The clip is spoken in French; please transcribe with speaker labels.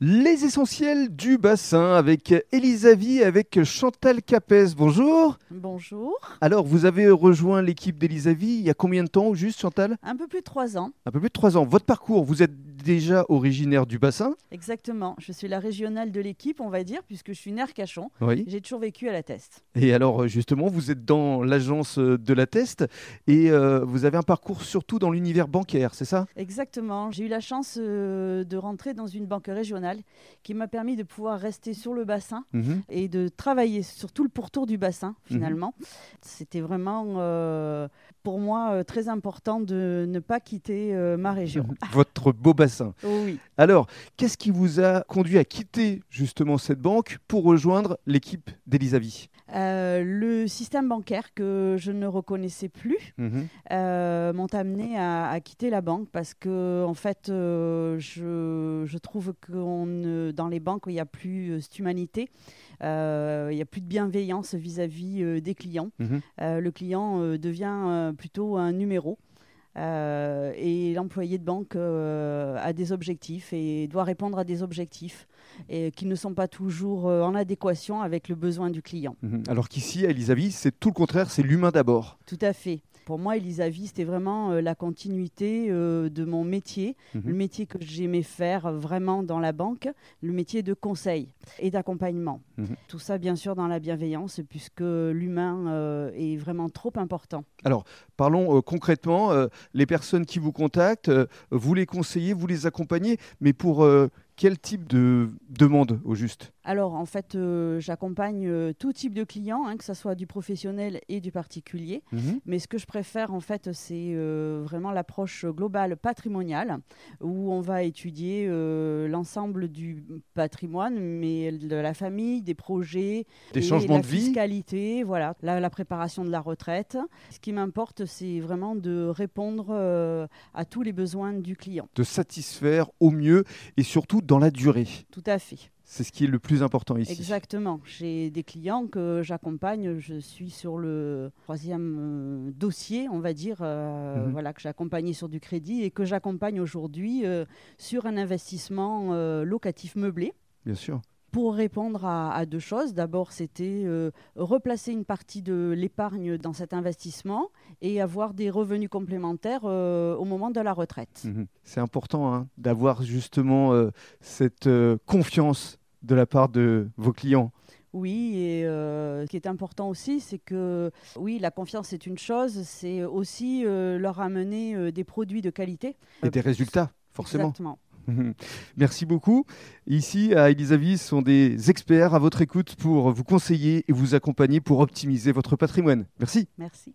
Speaker 1: Les essentiels du bassin avec Elisavie et avec Chantal Capès. Bonjour.
Speaker 2: Bonjour.
Speaker 1: Alors, vous avez rejoint l'équipe d'Elisavie il y a combien de temps, juste Chantal?
Speaker 2: Un peu plus de trois ans.
Speaker 1: Un peu plus de trois ans. Votre parcours, vous êtes déjà originaire du bassin
Speaker 2: Exactement. Je suis la régionale de l'équipe, on va dire, puisque je suis née Arcachon.
Speaker 1: Oui.
Speaker 2: J'ai toujours vécu à la Teste.
Speaker 1: Et alors, justement, vous êtes dans l'agence de la Teste et euh, vous avez un parcours surtout dans l'univers bancaire, c'est ça?
Speaker 2: Exactement. J'ai eu la chance euh, de rentrer dans une banque régionale qui m'a permis de pouvoir rester sur le bassin
Speaker 1: Mhm.
Speaker 2: et de travailler sur tout le pourtour du bassin, finalement. C'était vraiment, euh, pour moi, euh, très important de ne pas quitter euh, ma région.
Speaker 1: Votre beau bassin.
Speaker 2: Oh oui.
Speaker 1: Alors, qu'est-ce qui vous a conduit à quitter justement cette banque pour rejoindre l'équipe d'Elisavie
Speaker 2: Euh, le système bancaire que je ne reconnaissais plus euh, m'ont amené à, à quitter la banque parce que en fait euh, je, je trouve que dans les banques il n'y a plus euh, cette humanité il n'y a plus de bienveillance vis-à-vis des clients.
Speaker 1: Mhm.
Speaker 2: Le client devient plutôt un numéro euh, et l'employé de banque euh, a des objectifs et doit répondre à des objectifs et qui ne sont pas toujours euh, en adéquation avec le besoin du client.
Speaker 1: Mhm. Alors qu'ici, à Elisavie, c'est tout le contraire, c'est l'humain d'abord.
Speaker 2: Tout à fait. Pour moi, Elisavie, c'était vraiment euh, la continuité euh, de mon métier,
Speaker 1: Mhm.
Speaker 2: le métier que j'aimais faire euh, vraiment dans la banque, le métier de conseil et d'accompagnement.
Speaker 1: Mhm.
Speaker 2: Tout ça, bien sûr, dans la bienveillance, puisque l'humain est vraiment trop important.
Speaker 1: Parlons euh, concrètement, les personnes qui vous contactent, vous les conseillez, vous les accompagnez, mais pour quel type de demande au juste?
Speaker 2: Alors, en fait, euh, j'accompagne euh, tout type de clients, hein, que ce soit du professionnel et du particulier.
Speaker 1: Mhm.
Speaker 2: Mais ce que je préfère, en fait, c'est euh, vraiment l'approche globale patrimoniale, où on va étudier l'ensemble du patrimoine, mais de la famille, des projets,
Speaker 1: Des
Speaker 2: et
Speaker 1: changements
Speaker 2: la
Speaker 1: de vie
Speaker 2: fiscalité, voilà, la, la préparation de la retraite. Ce qui m'importe, c'est vraiment de répondre à tous les besoins du client.
Speaker 1: de satisfaire au mieux et surtout dans la durée.
Speaker 2: Tout à fait.
Speaker 1: C'est ce qui est le plus important ici.
Speaker 2: Exactement. J'ai des clients que j'accompagne. Je suis sur le troisième euh, dossier, on va dire, euh,
Speaker 1: Mhm.
Speaker 2: voilà, que j'ai accompagné sur du crédit et que j'accompagne aujourd'hui euh, sur un investissement locatif meublé.
Speaker 1: Bien sûr.
Speaker 2: Pour répondre à, à deux choses, d'abord c'était euh, replacer une partie de l'épargne dans cet investissement et avoir des revenus complémentaires euh, au moment de la retraite.
Speaker 1: Mhm. C'est important hein, d'avoir justement euh, cette confiance de la part de vos clients.
Speaker 2: Oui, et euh, ce qui est important aussi, c'est que oui, la confiance est une chose, c'est aussi euh, leur amener euh, des produits de qualité.
Speaker 1: Et des résultats, forcément.
Speaker 2: Exactement.
Speaker 1: Merci beaucoup. Ici, à Elisavie, ce sont des experts à votre écoute pour vous conseiller et vous accompagner pour optimiser votre patrimoine. Merci.
Speaker 2: Merci.